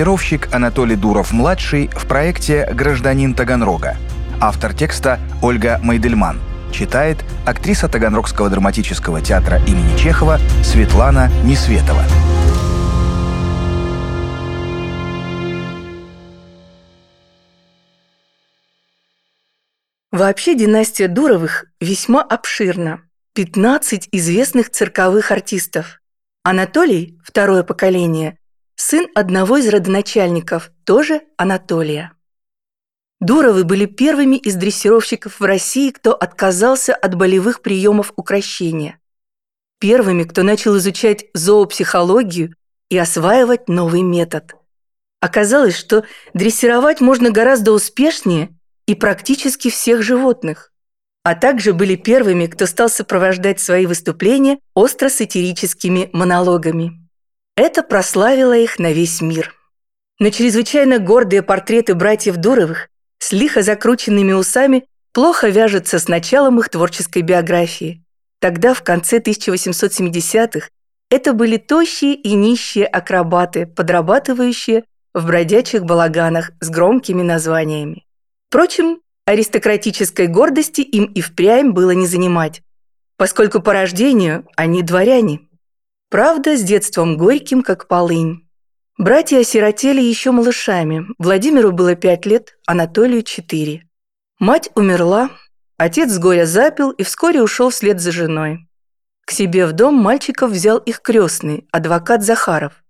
Дрессировщик Анатолий Дуров-младший в проекте «Гражданин Таганрога». Автор текста Ольга Майдельман. Читает актриса Таганрогского драматического театра имени Чехова Светлана Несветова. Вообще династия Дуровых весьма обширна. 15 известных цирковых артистов. Анатолий, второе поколение, сын одного из родоначальников, тоже Анатолия. Дуровы были первыми из дрессировщиков в России, кто отказался от болевых приемов укрощения. Первыми, кто начал изучать зоопсихологию и осваивать новый метод. Оказалось, что дрессировать можно гораздо успешнее и практически всех животных, а также были первыми, кто стал сопровождать свои выступления остро-сатирическими монологами. Это прославило их на весь мир. Но чрезвычайно гордые портреты братьев Дуровых с лихо закрученными усами плохо вяжутся с началом их творческой биографии. Тогда, в конце 1870-х, это были тощие и нищие акробаты, подрабатывающие в бродячих балаганах с громкими названиями. Впрочем, аристократической гордости им и впрямь было не занимать, поскольку по рождению они дворяне. Правда, с детством горьким, как полынь. Братья осиротели еще малышами. Владимиру было пять лет, Анатолию – четыре. Мать умерла, отец с горя запил и вскоре ушел вслед за женой. К себе в дом мальчиков взял их крестный, адвокат Захаров.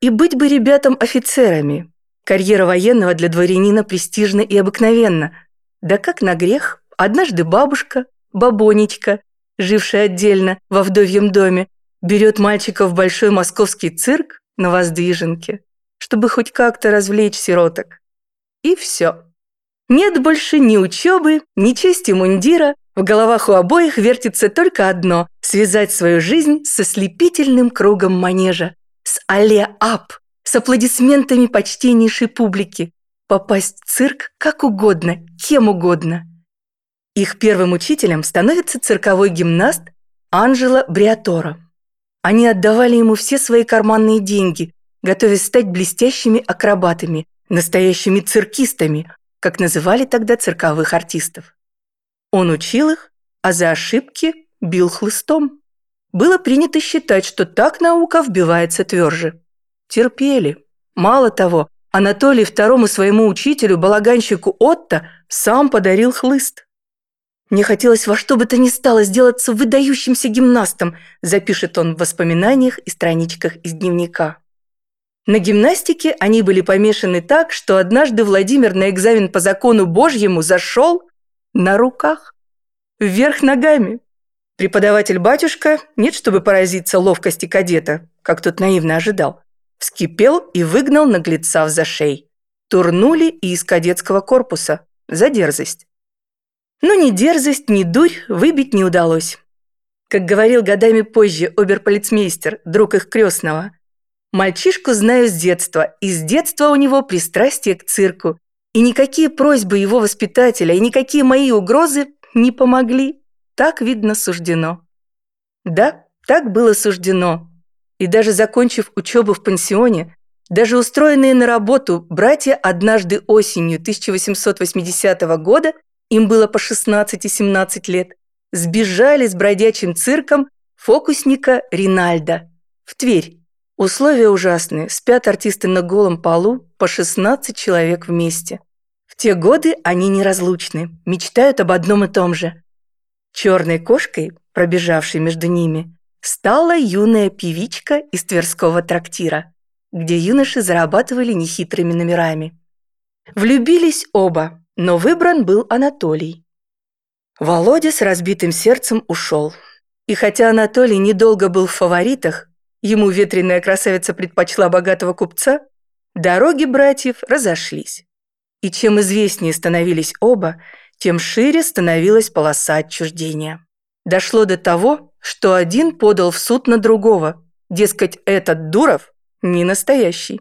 И быть бы ребятам офицерами. Карьера военного для дворянина престижна и обыкновенна. Да как на грех, однажды бабушка, бабонечка, жившая отдельно во вдовьем доме, берет мальчика в большой московский цирк на Воздвиженке, чтобы хоть как-то развлечь сироток. И все. Нет больше ни учебы, ни чести мундира, в головах у обоих вертится только одно – связать свою жизнь со слепительным кругом манежа, с алле-ап, с аплодисментами почтеннейшей публики, попасть в цирк как угодно, кем угодно. Их первым учителем становится цирковой гимнаст Анжела Бриатора. Они отдавали ему все свои карманные деньги, готовясь стать блестящими акробатами, настоящими циркистами, как называли тогда цирковых артистов. Он учил их, а за ошибки бил хлыстом. Было принято считать, что так наука вбивается тверже. Терпели. Мало того, Анатолий второму своему учителю, балаганщику Отто, сам подарил хлыст. Мне хотелось во что бы то ни стало сделаться выдающимся гимнастом, запишет он в воспоминаниях и страничках из дневника. На гимнастике они были помешаны так, что однажды Владимир на экзамен по закону Божьему зашел на руках, вверх ногами. Преподаватель-батюшка, нет, чтобы поразиться ловкости кадета, как тот наивно ожидал, вскипел и выгнал наглеца в зашей. Турнули и из кадетского корпуса за дерзость. Но ни дерзость, ни дурь выбить не удалось. Как говорил годами позже оберполицмейстер, друг их крестного, «Мальчишку знаю с детства, и с детства у него пристрастие к цирку, и никакие просьбы его воспитателя, и никакие мои угрозы не помогли. Так, видно, суждено». Да, так было суждено. И даже закончив учебу в пансионе, даже устроенные на работу братья однажды осенью 1880 года им было по 16 и 17 лет, сбежали с бродячим цирком фокусника Ринальда в Тверь. Условия ужасные, спят артисты на голом полу, по 16 человек вместе. В те годы они неразлучны, мечтают об одном и том же. Черной кошкой, пробежавшей между ними, стала юная певичка из Тверского трактира, где юноши зарабатывали нехитрыми номерами. Влюбились оба, но выбран был Анатолий. Володя с разбитым сердцем ушел. И хотя Анатолий недолго был в фаворитах, ему ветреная красавица предпочла богатого купца, дороги братьев разошлись. И чем известнее становились оба, тем шире становилась полоса отчуждения. Дошло до того, что один подал в суд на другого, дескать, этот Дуров не настоящий.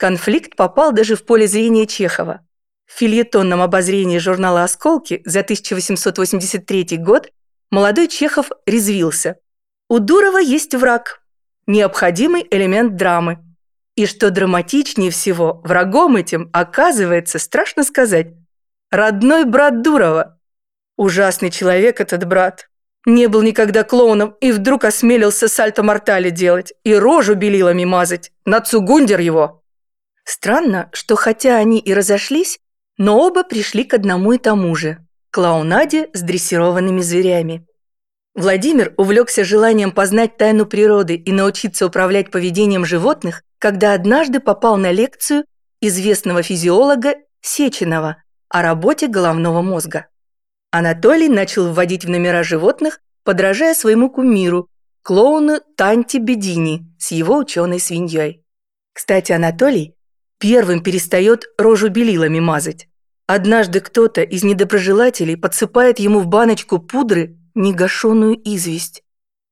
Конфликт попал даже в поле зрения Чехова. В фильетонном обозрении журнала «Осколки» за 1883 год молодой Чехов резвился. У Дурова есть враг, необходимый элемент драмы. И что драматичнее всего, врагом этим оказывается, страшно сказать, родной брат Дурова. Ужасный человек этот брат. Не был никогда клоуном и вдруг осмелился сальто-мортале делать и рожу белилами мазать. На цугундер его. Странно, что хотя они и разошлись, но оба пришли к одному и тому же – клоунаде с дрессированными зверями. Владимир увлекся желанием познать тайну природы и научиться управлять поведением животных, когда однажды попал на лекцию известного физиолога Сеченова о работе головного мозга. Анатолий начал вводить в номера животных, подражая своему кумиру, клоуну Танти Бедини с его ученой свиньей. Кстати, Анатолий первым перестает рожу белилами мазать. Однажды кто-то из недоброжелателей подсыпает ему в баночку пудры негашенную известь.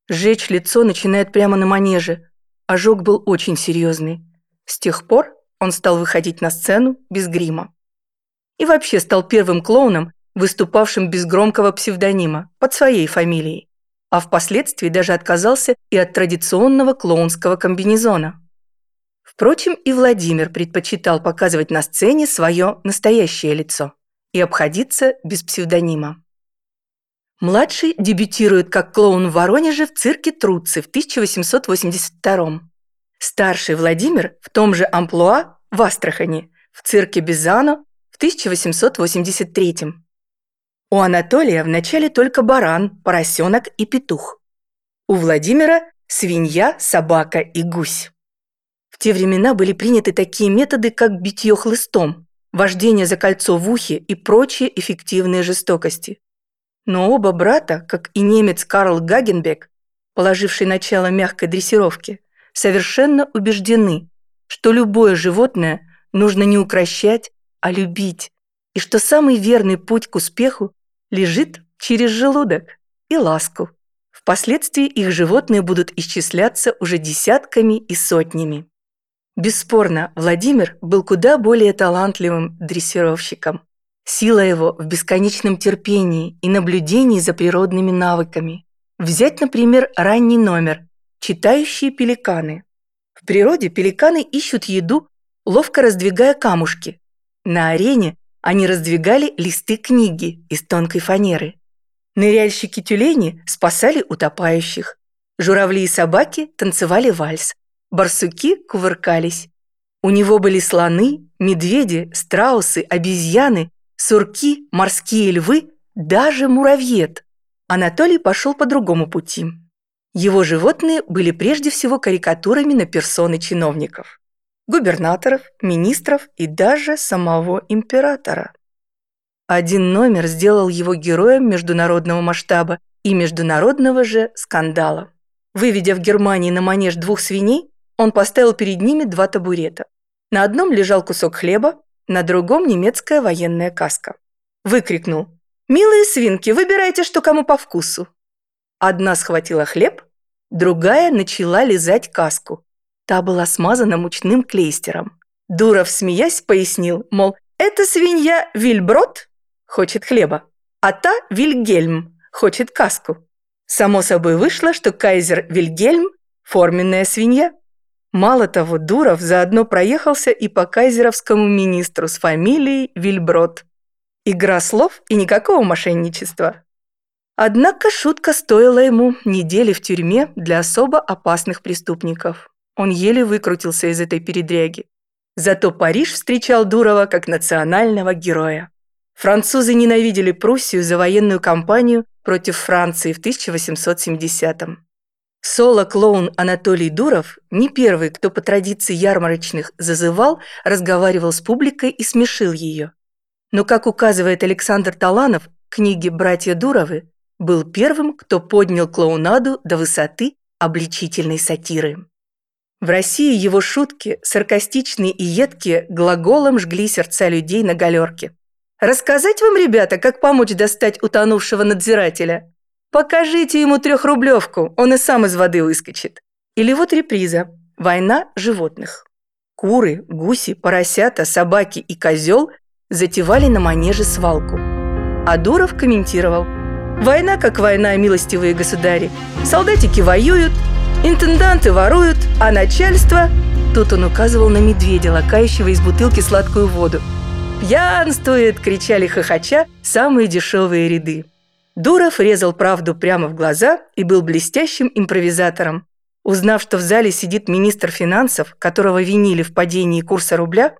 Жечь лицо начинает прямо на манеже. Ожог был очень серьезный. С тех пор он стал выходить на сцену без грима. И вообще стал первым клоуном, выступавшим без громкого псевдонима, под своей фамилией. А впоследствии даже отказался и от традиционного клоунского комбинезона. Впрочем, и Владимир предпочитал показывать на сцене свое настоящее лицо и обходиться без псевдонима. Младший дебютирует как клоун в Воронеже в цирке Труцы в 1882 Старший Владимир в том же амплуа в Астрахани, в цирке Бизано в 1883 У Анатолия вначале только баран, поросенок и петух. У Владимира свинья, собака и гусь. В те времена были приняты такие методы, как битье хлыстом, вождение за кольцо в ухе и прочие эффективные жестокости. Но оба брата, как и немец Карл Гагенбек, положивший начало мягкой дрессировке, совершенно убеждены, что любое животное нужно не укращать, а любить, и что самый верный путь к успеху лежит через желудок и ласку. Впоследствии их животные будут исчисляться уже десятками и сотнями. Бесспорно, Владимир был куда более талантливым дрессировщиком. Сила его в бесконечном терпении и наблюдении за природными навыками. Взять, например, ранний номер «Читающие пеликаны». В природе пеликаны ищут еду, ловко раздвигая камушки. На арене они раздвигали листы книги из тонкой фанеры. Ныряльщики-тюлени спасали утопающих. Журавли и собаки танцевали вальс. Барсуки кувыркались. У него были слоны, медведи, страусы, обезьяны, сурки, морские львы, даже муравьед. Анатолий пошел по другому пути. Его животные были прежде всего карикатурами на персоны чиновников. Губернаторов, министров и даже самого императора. Один номер сделал его героем международного масштаба и международного же скандала. Выведя в Германии на манеж двух свиней, он поставил перед ними два табурета. На одном лежал кусок хлеба, на другом немецкая военная каска. Выкрикнул «Милые свинки, выбирайте, что кому по вкусу». Одна схватила хлеб, другая начала лизать каску. Та была смазана мучным клейстером. Дуров, смеясь, пояснил, мол, эта свинья Вильброд хочет хлеба, а та Вильгельм хочет каску. Само собой вышло, что кайзер Вильгельм – форменная свинья. Мало того, Дуров заодно проехался и по кайзеровскому министру с фамилией Вильброд. Игра слов и никакого мошенничества. Однако шутка стоила ему недели в тюрьме для особо опасных преступников. Он еле выкрутился из этой передряги. Зато Париж встречал Дурова как национального героя. Французы ненавидели Пруссию за военную кампанию против Франции в 1870-м. Соло-клоун Анатолий Дуров не первый, кто по традиции ярмарочных зазывал, разговаривал с публикой и смешил ее. Но, как указывает Александр Таланов в книге «Братья Дуровы», был первым, кто поднял клоунаду до высоты обличительной сатиры. В России его шутки, саркастичные и едкие, глаголом жгли сердца людей на галерке. «Рассказать вам, ребята, как помочь достать утонувшего надзирателя?» Покажите ему трехрублевку, он и сам из воды выскочит. Или вот реприза «Война животных». Куры, гуси, поросята, собаки и козел затевали на манеже свалку. А Дуров комментировал. «Война как война, милостивые государи. Солдатики воюют, интенданты воруют, а начальство...» Тут он указывал на медведя, лакающего из бутылки сладкую воду. «Пьянствует!» – кричали хохоча самые дешевые ряды. Дуров резал правду прямо в глаза и был блестящим импровизатором. Узнав, что в зале сидит министр финансов, которого винили в падении курса рубля,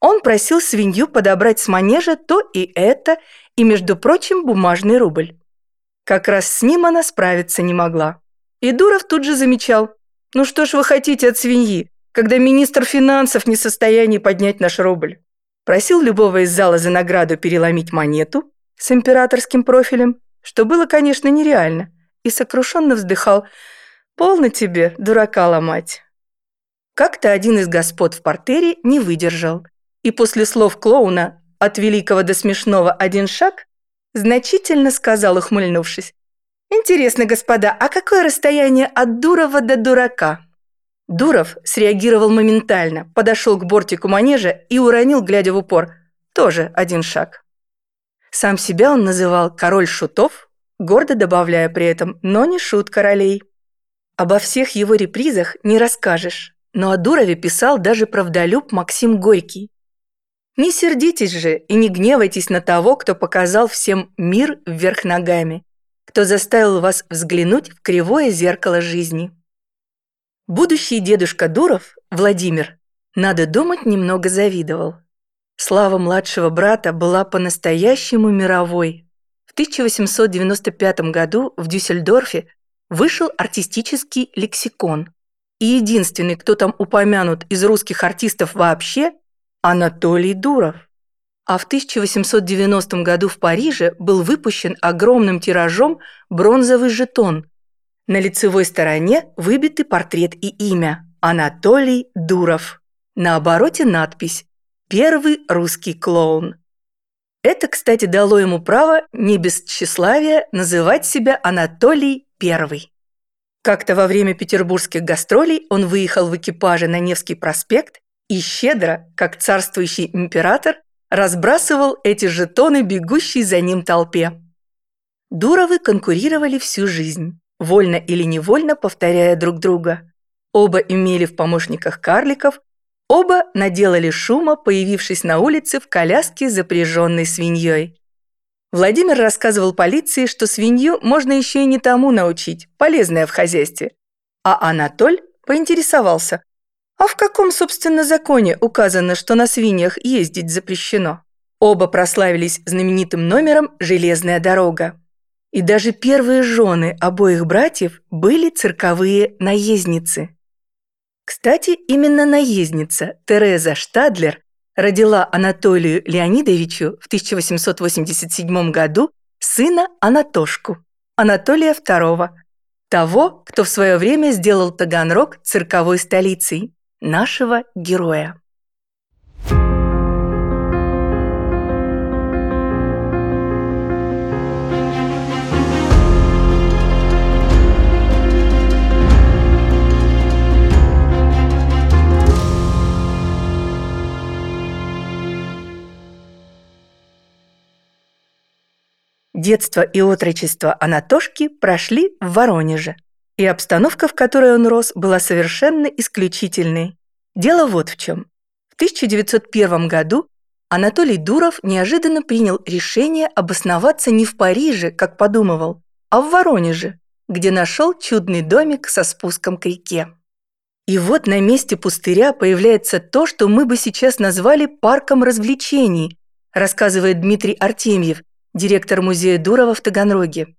он просил свинью подобрать с манежа то и это, и, между прочим, бумажный рубль. Как раз с ним она справиться не могла. И Дуров тут же замечал, «Ну что ж вы хотите от свиньи, когда министр финансов не в состоянии поднять наш рубль?» Просил любого из зала за награду переломить монету с императорским профилем, что было, конечно, нереально, и сокрушенно вздыхал, «Полно тебе, дурака ломать». Как-то один из господ в портере не выдержал и после слов клоуна «от великого до смешного один шаг» значительно сказал, ухмыльнувшись. «Интересно, господа, а какое расстояние от Дурова до дурака?» Дуров среагировал моментально, подошел к бортику манежа и уронил, глядя в упор. Тоже один шаг. Сам себя он называл «король шутов», гордо добавляя при этом «но не шут королей». Обо всех его репризах не расскажешь, но о Дурове писал даже правдолюб Максим Горький. Не сердитесь же и не гневайтесь на того, кто показал всем мир вверх ногами, кто заставил вас взглянуть в кривое зеркало жизни. Будущий дедушка Дуров, Владимир, надо думать, немного завидовал. Слава младшего брата была по-настоящему мировой. В 1895 году в Дюссельдорфе вышел артистический лексикон. И единственный, кто там упомянут из русских артистов вообще, Анатолий Дуров. А в 1890 году в Париже был выпущен огромным тиражом бронзовый жетон. На лицевой стороне выбиты портрет и имя Анатолий Дуров. На обороте надпись «Первый русский клоун». Это, кстати, дало ему право не без тщеславия называть себя Анатолий Первый. Как-то во время петербургских гастролей он выехал в экипаже на Невский проспект и щедро, как царствующий император, разбрасывал эти жетоны бегущей за ним толпе. Дуровы конкурировали всю жизнь, вольно или невольно повторяя друг друга. Оба имели в помощниках карликов, оба наделали шума, появившись на улице в коляске, запряженной свиньей. Владимир рассказывал полиции, что свинью можно еще и не тому научить, полезная в хозяйстве. А Анатоль поинтересовался, а в каком, собственно, законе указано, что на свиньях ездить запрещено? Оба прославились знаменитым номером «Железная дорога». И даже первые жены обоих братьев были цирковые наездницы. Кстати, именно наездница Тереза Штадлер родила Анатолию Леонидовичу в 1887 году сына Анатошку, Анатолия II, того, кто в свое время сделал Таганрог цирковой столицей нашего героя. Детство и отрочество Анатошки прошли в Воронеже и обстановка, в которой он рос, была совершенно исключительной. Дело вот в чем. В 1901 году Анатолий Дуров неожиданно принял решение обосноваться не в Париже, как подумывал, а в Воронеже, где нашел чудный домик со спуском к реке. И вот на месте пустыря появляется то, что мы бы сейчас назвали парком развлечений, рассказывает Дмитрий Артемьев, директор музея Дурова в Таганроге.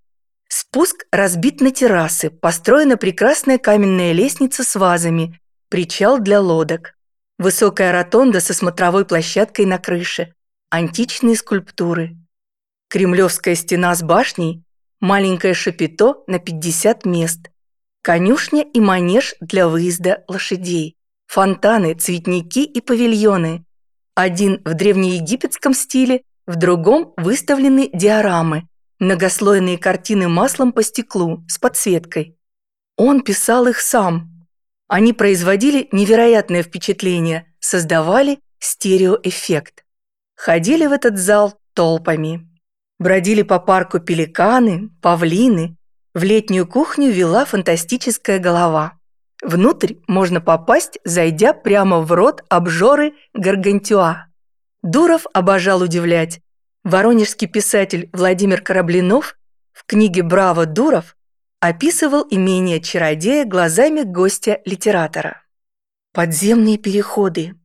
Спуск разбит на террасы, построена прекрасная каменная лестница с вазами, причал для лодок. Высокая ротонда со смотровой площадкой на крыше, античные скульптуры. Кремлевская стена с башней, маленькое шапито на 50 мест, конюшня и манеж для выезда лошадей, фонтаны, цветники и павильоны. Один в древнеегипетском стиле, в другом выставлены диорамы, многослойные картины маслом по стеклу с подсветкой. Он писал их сам. Они производили невероятное впечатление, создавали стереоэффект. Ходили в этот зал толпами. Бродили по парку пеликаны, павлины. В летнюю кухню вела фантастическая голова. Внутрь можно попасть, зайдя прямо в рот обжоры Гаргантюа. Дуров обожал удивлять. Воронежский писатель Владимир Кораблинов в книге «Браво, Дуров» описывал имение чародея глазами гостя-литератора. Подземные переходы,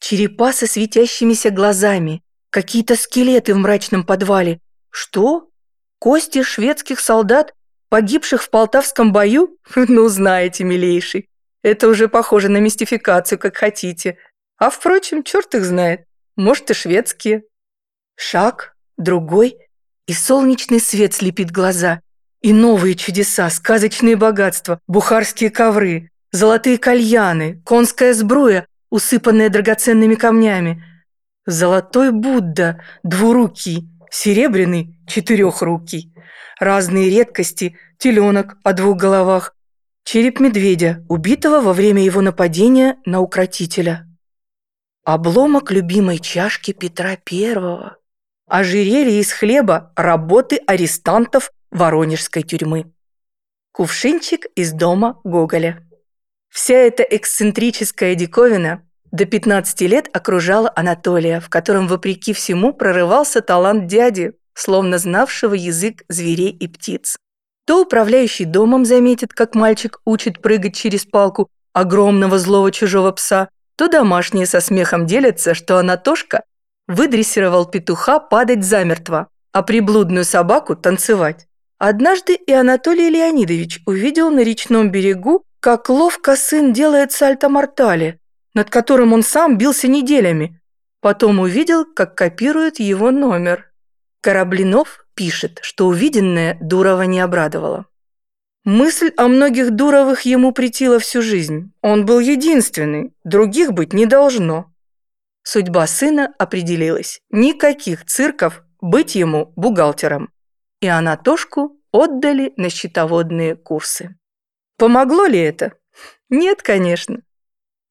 черепа со светящимися глазами, какие-то скелеты в мрачном подвале. Что? Кости шведских солдат, погибших в Полтавском бою? Ну, знаете, милейший. Это уже похоже на мистификацию, как хотите. А впрочем, черт их знает. Может, и шведские. Шаг, другой, и солнечный свет слепит глаза. И новые чудеса, сказочные богатства, бухарские ковры, золотые кальяны, конская сбруя, усыпанная драгоценными камнями. Золотой Будда, двурукий, серебряный, четырехрукий. Разные редкости, теленок о двух головах, череп медведя, убитого во время его нападения на укротителя. Обломок любимой чашки Петра Первого ожерелье из хлеба работы арестантов Воронежской тюрьмы. Кувшинчик из дома Гоголя. Вся эта эксцентрическая диковина до 15 лет окружала Анатолия, в котором, вопреки всему, прорывался талант дяди, словно знавшего язык зверей и птиц. То управляющий домом заметит, как мальчик учит прыгать через палку огромного злого чужого пса, то домашние со смехом делятся, что Анатошка выдрессировал петуха падать замертво, а приблудную собаку танцевать. Однажды и Анатолий Леонидович увидел на речном берегу, как ловко сын делает сальто-мортале, над которым он сам бился неделями. Потом увидел, как копирует его номер. Кораблинов пишет, что увиденное Дурова не обрадовало. Мысль о многих Дуровых ему притила всю жизнь. Он был единственный, других быть не должно. Судьба сына определилась. Никаких цирков быть ему бухгалтером. И Анатошку отдали на счетоводные курсы. Помогло ли это? Нет, конечно.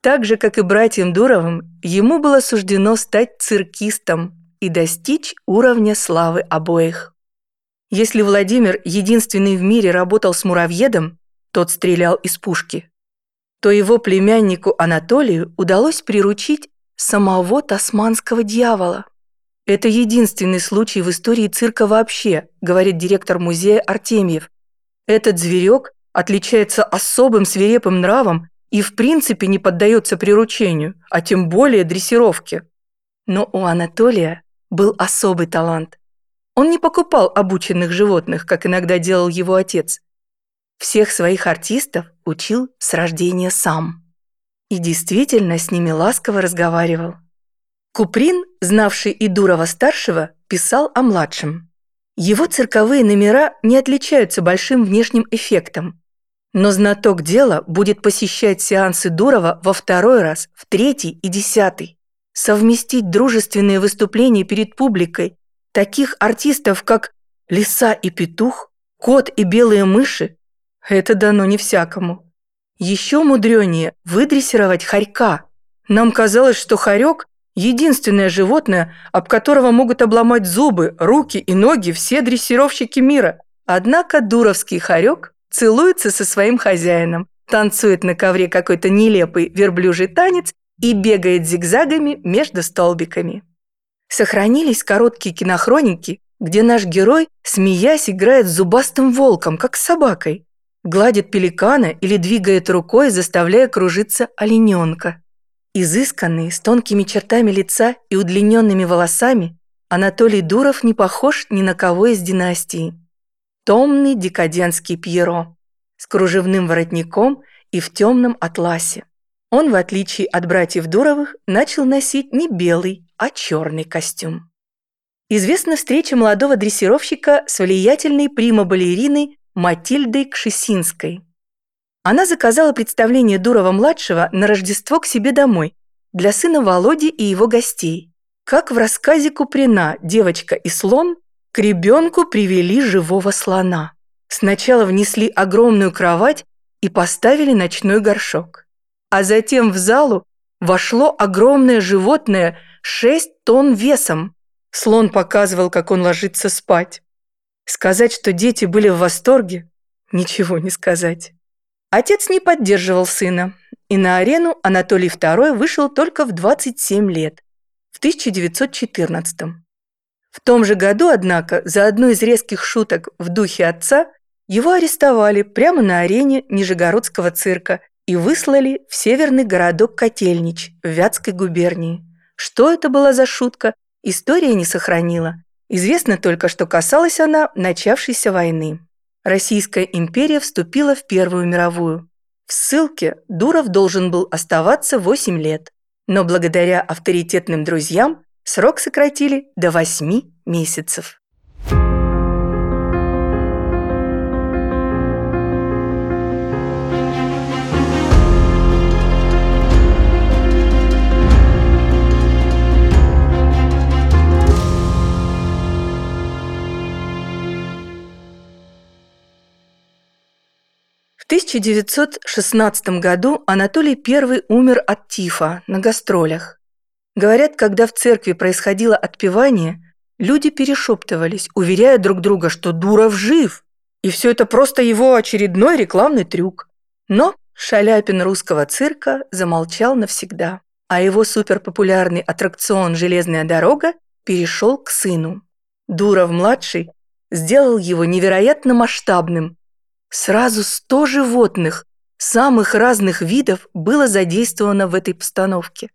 Так же, как и братьям Дуровым, ему было суждено стать циркистом и достичь уровня славы обоих. Если Владимир, единственный в мире, работал с муравьедом, тот стрелял из пушки, то его племяннику Анатолию удалось приручить самого тасманского дьявола. Это единственный случай в истории цирка вообще, говорит директор музея Артемьев. Этот зверек отличается особым свирепым нравом и в принципе не поддается приручению, а тем более дрессировке. Но у Анатолия был особый талант. Он не покупал обученных животных, как иногда делал его отец. Всех своих артистов учил с рождения сам и действительно с ними ласково разговаривал. Куприн, знавший и Дурова-старшего, писал о младшем. Его цирковые номера не отличаются большим внешним эффектом, но знаток дела будет посещать сеансы Дурова во второй раз, в третий и десятый. Совместить дружественные выступления перед публикой таких артистов, как Лиса и Петух, Кот и Белые мыши – это дано не всякому. Еще мудренее выдрессировать хорька. Нам казалось, что хорек – единственное животное, об которого могут обломать зубы, руки и ноги все дрессировщики мира. Однако дуровский хорек целуется со своим хозяином, танцует на ковре какой-то нелепый верблюжий танец и бегает зигзагами между столбиками. Сохранились короткие кинохроники, где наш герой, смеясь, играет с зубастым волком, как с собакой гладит пеликана или двигает рукой, заставляя кружиться олененка. Изысканный, с тонкими чертами лица и удлиненными волосами, Анатолий Дуров не похож ни на кого из династии. Томный декадентский Пьеро, с кружевным воротником и в темном атласе. Он, в отличие от братьев Дуровых, начал носить не белый, а черный костюм. Известна встреча молодого дрессировщика с влиятельной прима-балериной Матильдой Кшесинской. Она заказала представление Дурова-младшего на Рождество к себе домой для сына Володи и его гостей. Как в рассказе Куприна «Девочка и слон» к ребенку привели живого слона. Сначала внесли огромную кровать и поставили ночной горшок. А затем в залу вошло огромное животное 6 тонн весом. Слон показывал, как он ложится спать. Сказать, что дети были в восторге, ничего не сказать. Отец не поддерживал сына, и на арену Анатолий II вышел только в 27 лет, в 1914 -м. В том же году, однако, за одну из резких шуток в духе отца его арестовали прямо на арене Нижегородского цирка и выслали в северный городок Котельнич в Вятской губернии. Что это была за шутка, история не сохранила. Известно только, что касалась она начавшейся войны. Российская империя вступила в Первую мировую. В ссылке Дуров должен был оставаться 8 лет, но благодаря авторитетным друзьям срок сократили до 8 месяцев. 1916 году Анатолий I умер от тифа на гастролях. Говорят, когда в церкви происходило отпевание, люди перешептывались, уверяя друг друга, что Дуров жив, и все это просто его очередной рекламный трюк. Но Шаляпин русского цирка замолчал навсегда, а его суперпопулярный аттракцион «Железная дорога» перешел к сыну. Дуров-младший сделал его невероятно масштабным, Сразу сто животных самых разных видов было задействовано в этой постановке.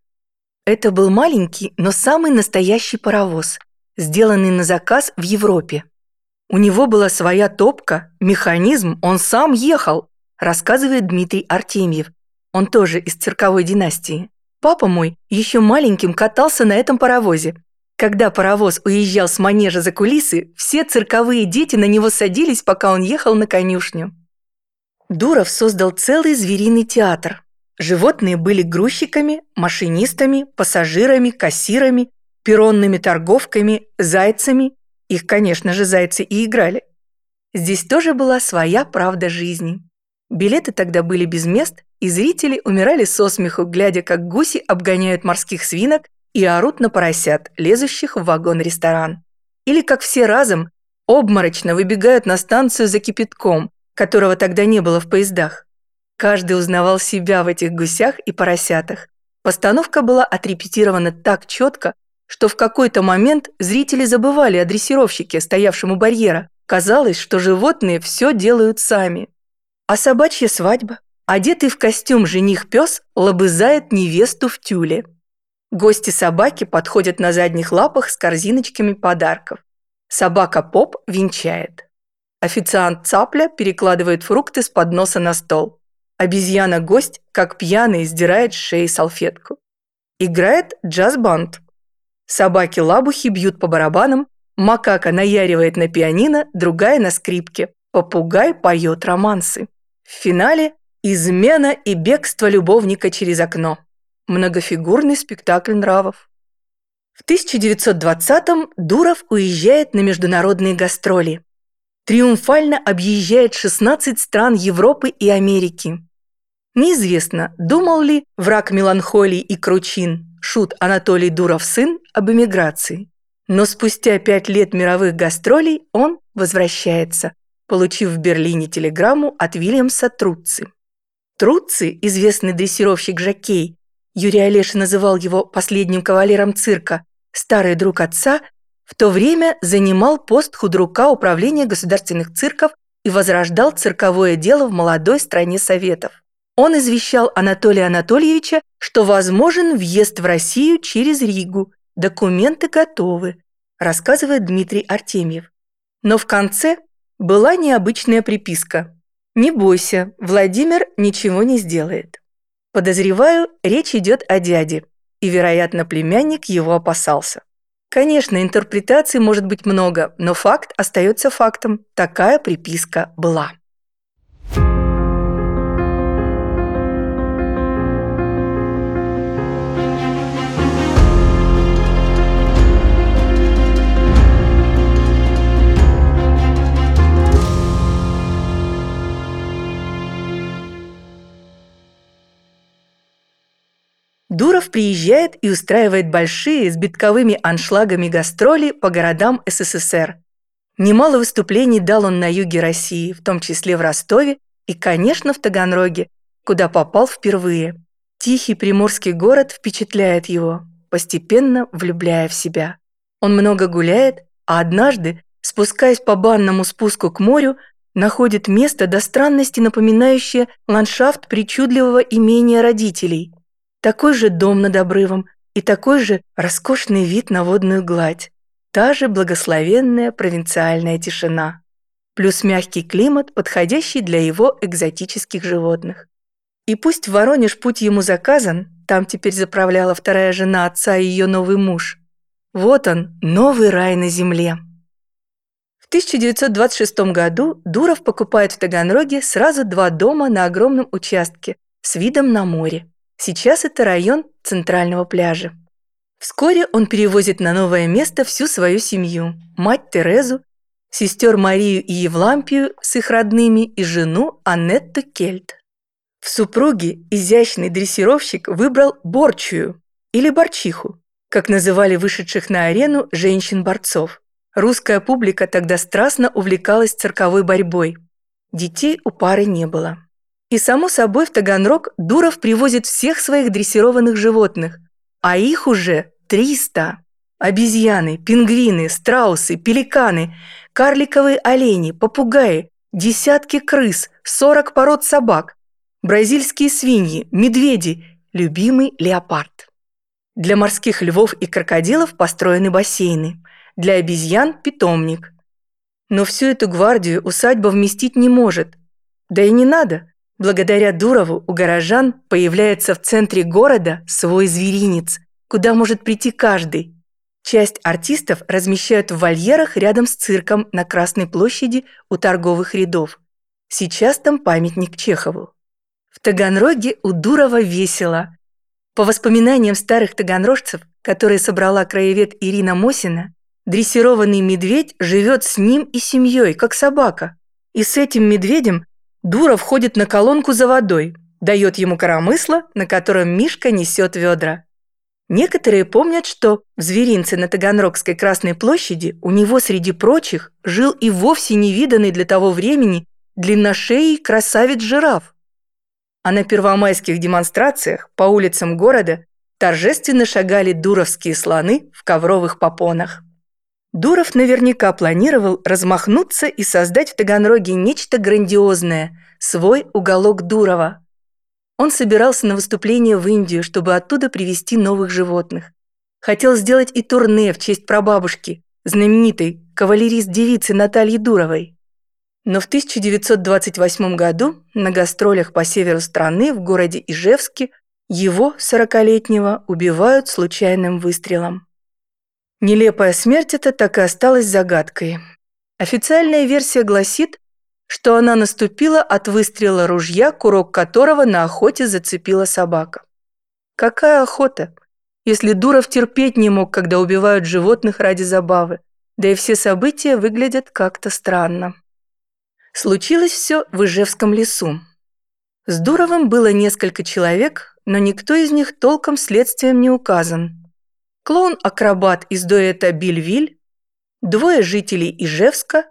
Это был маленький, но самый настоящий паровоз, сделанный на заказ в Европе. У него была своя топка, механизм, он сам ехал, рассказывает Дмитрий Артемьев. Он тоже из цирковой династии. Папа мой еще маленьким катался на этом паровозе. Когда паровоз уезжал с манежа за кулисы, все цирковые дети на него садились, пока он ехал на конюшню. Дуров создал целый звериный театр. Животные были грузчиками, машинистами, пассажирами, кассирами, перронными торговками, зайцами. Их, конечно же, зайцы и играли. Здесь тоже была своя правда жизни. Билеты тогда были без мест, и зрители умирали со смеху, глядя, как гуси обгоняют морских свинок и орут на поросят, лезущих в вагон-ресторан. Или как все разом обморочно выбегают на станцию за кипятком, которого тогда не было в поездах. Каждый узнавал себя в этих гусях и поросятах. Постановка была отрепетирована так четко, что в какой-то момент зрители забывали о дрессировщике, стоявшем у барьера. Казалось, что животные все делают сами. А собачья свадьба? Одетый в костюм жених-пес лобызает невесту в тюле. Гости собаки подходят на задних лапах с корзиночками подарков. Собака Поп венчает. Официант Цапля перекладывает фрукты с подноса на стол. Обезьяна-гость, как пьяный, сдирает с шеи салфетку. Играет джаз-банд. Собаки-лабухи бьют по барабанам, макака наяривает на пианино, другая на скрипке. Попугай поет романсы. В финале измена и бегство любовника через окно многофигурный спектакль нравов. В 1920-м Дуров уезжает на международные гастроли. Триумфально объезжает 16 стран Европы и Америки. Неизвестно, думал ли враг меланхолии и кручин, шут Анатолий Дуров сын, об эмиграции. Но спустя пять лет мировых гастролей он возвращается, получив в Берлине телеграмму от Вильямса Труцци. Труцци, известный дрессировщик Жакей, Юрий Олешин называл его последним кавалером цирка, старый друг отца, в то время занимал пост худрука управления государственных цирков и возрождал цирковое дело в молодой стране Советов. Он извещал Анатолия Анатольевича, что возможен въезд в Россию через Ригу, документы готовы, рассказывает Дмитрий Артемьев. Но в конце была необычная приписка. «Не бойся, Владимир ничего не сделает». Подозреваю, речь идет о дяде, и, вероятно, племянник его опасался. Конечно, интерпретаций может быть много, но факт остается фактом. Такая приписка была. Приезжает и устраивает большие с битковыми аншлагами гастроли по городам СССР. Немало выступлений дал он на юге России, в том числе в Ростове и, конечно, в Таганроге, куда попал впервые. Тихий приморский город впечатляет его, постепенно влюбляя в себя. Он много гуляет, а однажды, спускаясь по банному спуску к морю, находит место до странности напоминающее ландшафт причудливого имения родителей – такой же дом над обрывом и такой же роскошный вид на водную гладь. Та же благословенная провинциальная тишина. Плюс мягкий климат, подходящий для его экзотических животных. И пусть в Воронеж путь ему заказан, там теперь заправляла вторая жена отца и ее новый муж. Вот он, новый рай на земле. В 1926 году Дуров покупает в Таганроге сразу два дома на огромном участке с видом на море. Сейчас это район центрального пляжа. Вскоре он перевозит на новое место всю свою семью, мать Терезу, сестер Марию и Евлампию с их родными и жену Аннетту Кельт. В супруге изящный дрессировщик выбрал борчую или борчиху, как называли вышедших на арену женщин-борцов. Русская публика тогда страстно увлекалась цирковой борьбой. Детей у пары не было. И, само собой, в Таганрог Дуров привозит всех своих дрессированных животных, а их уже 300. Обезьяны, пингвины, страусы, пеликаны, карликовые олени, попугаи, десятки крыс, 40 пород собак, бразильские свиньи, медведи, любимый леопард. Для морских львов и крокодилов построены бассейны, для обезьян – питомник. Но всю эту гвардию усадьба вместить не может. Да и не надо – Благодаря Дурову у горожан появляется в центре города свой зверинец, куда может прийти каждый. Часть артистов размещают в вольерах рядом с цирком на Красной площади у торговых рядов. Сейчас там памятник Чехову. В Таганроге у Дурова весело. По воспоминаниям старых таганрожцев, которые собрала краевед Ирина Мосина, дрессированный медведь живет с ним и семьей, как собака. И с этим медведем Дура входит на колонку за водой, дает ему коромысло, на котором Мишка несет ведра. Некоторые помнят, что в зверинце на Таганрогской Красной площади у него среди прочих жил и вовсе невиданный для того времени длинношеий красавец-жираф. А на первомайских демонстрациях по улицам города торжественно шагали дуровские слоны в ковровых попонах. Дуров наверняка планировал размахнуться и создать в Таганроге нечто грандиозное, свой уголок Дурова. Он собирался на выступление в Индию, чтобы оттуда привезти новых животных. Хотел сделать и турне в честь прабабушки, знаменитой кавалерист-девицы Натальи Дуровой. Но в 1928 году на гастролях по северу страны в городе Ижевске его, 40-летнего, убивают случайным выстрелом. Нелепая смерть эта так и осталась загадкой. Официальная версия гласит, что она наступила от выстрела ружья, курок которого на охоте зацепила собака. Какая охота, если Дуров терпеть не мог, когда убивают животных ради забавы, да и все события выглядят как-то странно. Случилось все в Ижевском лесу. С Дуровым было несколько человек, но никто из них толком следствием не указан клоун-акробат из дуэта Бильвиль, двое жителей Ижевска,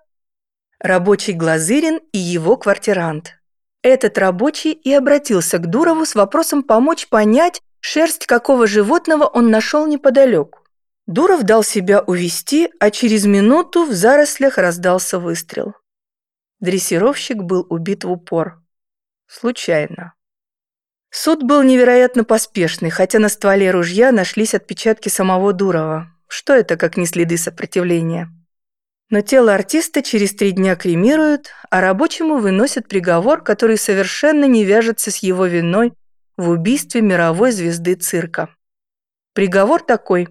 рабочий Глазырин и его квартирант. Этот рабочий и обратился к Дурову с вопросом помочь понять, шерсть какого животного он нашел неподалеку. Дуров дал себя увести, а через минуту в зарослях раздался выстрел. Дрессировщик был убит в упор. Случайно. Суд был невероятно поспешный, хотя на стволе ружья нашлись отпечатки самого Дурова. Что это, как не следы сопротивления? Но тело артиста через три дня кремируют, а рабочему выносят приговор, который совершенно не вяжется с его виной в убийстве мировой звезды цирка. Приговор такой.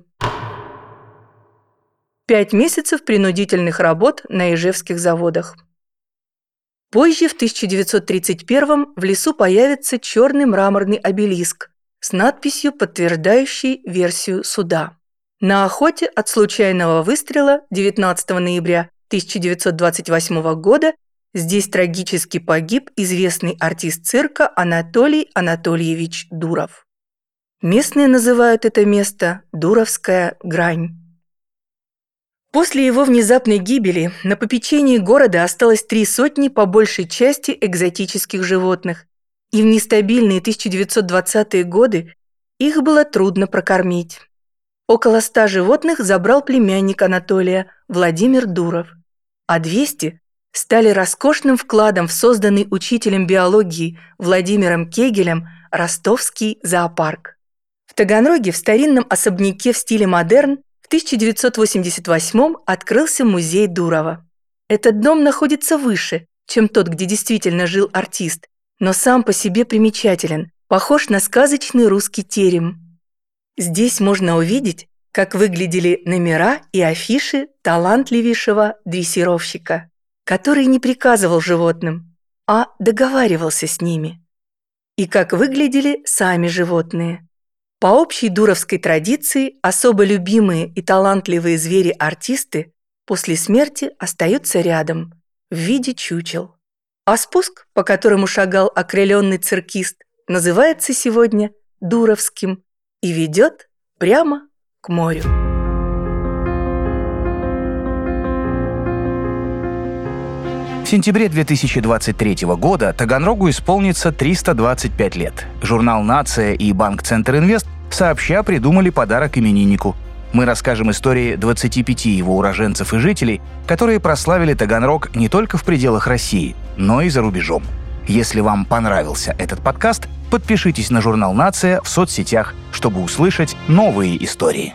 Пять месяцев принудительных работ на Ижевских заводах. Позже, в 1931 в лесу появится черный мраморный обелиск с надписью, подтверждающей версию суда. На охоте от случайного выстрела 19 ноября 1928 года здесь трагически погиб известный артист цирка Анатолий Анатольевич Дуров. Местные называют это место Дуровская грань. После его внезапной гибели на попечении города осталось три сотни по большей части экзотических животных, и в нестабильные 1920-е годы их было трудно прокормить. Около ста животных забрал племянник Анатолия Владимир Дуров, а 200 стали роскошным вкладом в созданный учителем биологии Владимиром Кегелем ростовский зоопарк. В Таганроге в старинном особняке в стиле модерн в 1988 открылся музей Дурова. Этот дом находится выше, чем тот, где действительно жил артист, но сам по себе примечателен, похож на сказочный русский терем. Здесь можно увидеть, как выглядели номера и афиши талантливейшего дрессировщика, который не приказывал животным, а договаривался с ними. И как выглядели сами животные. По общей дуровской традиции особо любимые и талантливые звери-артисты после смерти остаются рядом в виде чучел. А спуск, по которому шагал окрыленный циркист, называется сегодня Дуровским и ведет прямо к морю. В сентябре 2023 года Таганрогу исполнится 325 лет. Журнал «Нация» и Банк Центр Инвест сообща придумали подарок имениннику – мы расскажем истории 25 его уроженцев и жителей, которые прославили Таганрог не только в пределах России, но и за рубежом. Если вам понравился этот подкаст, подпишитесь на журнал «Нация» в соцсетях, чтобы услышать новые истории.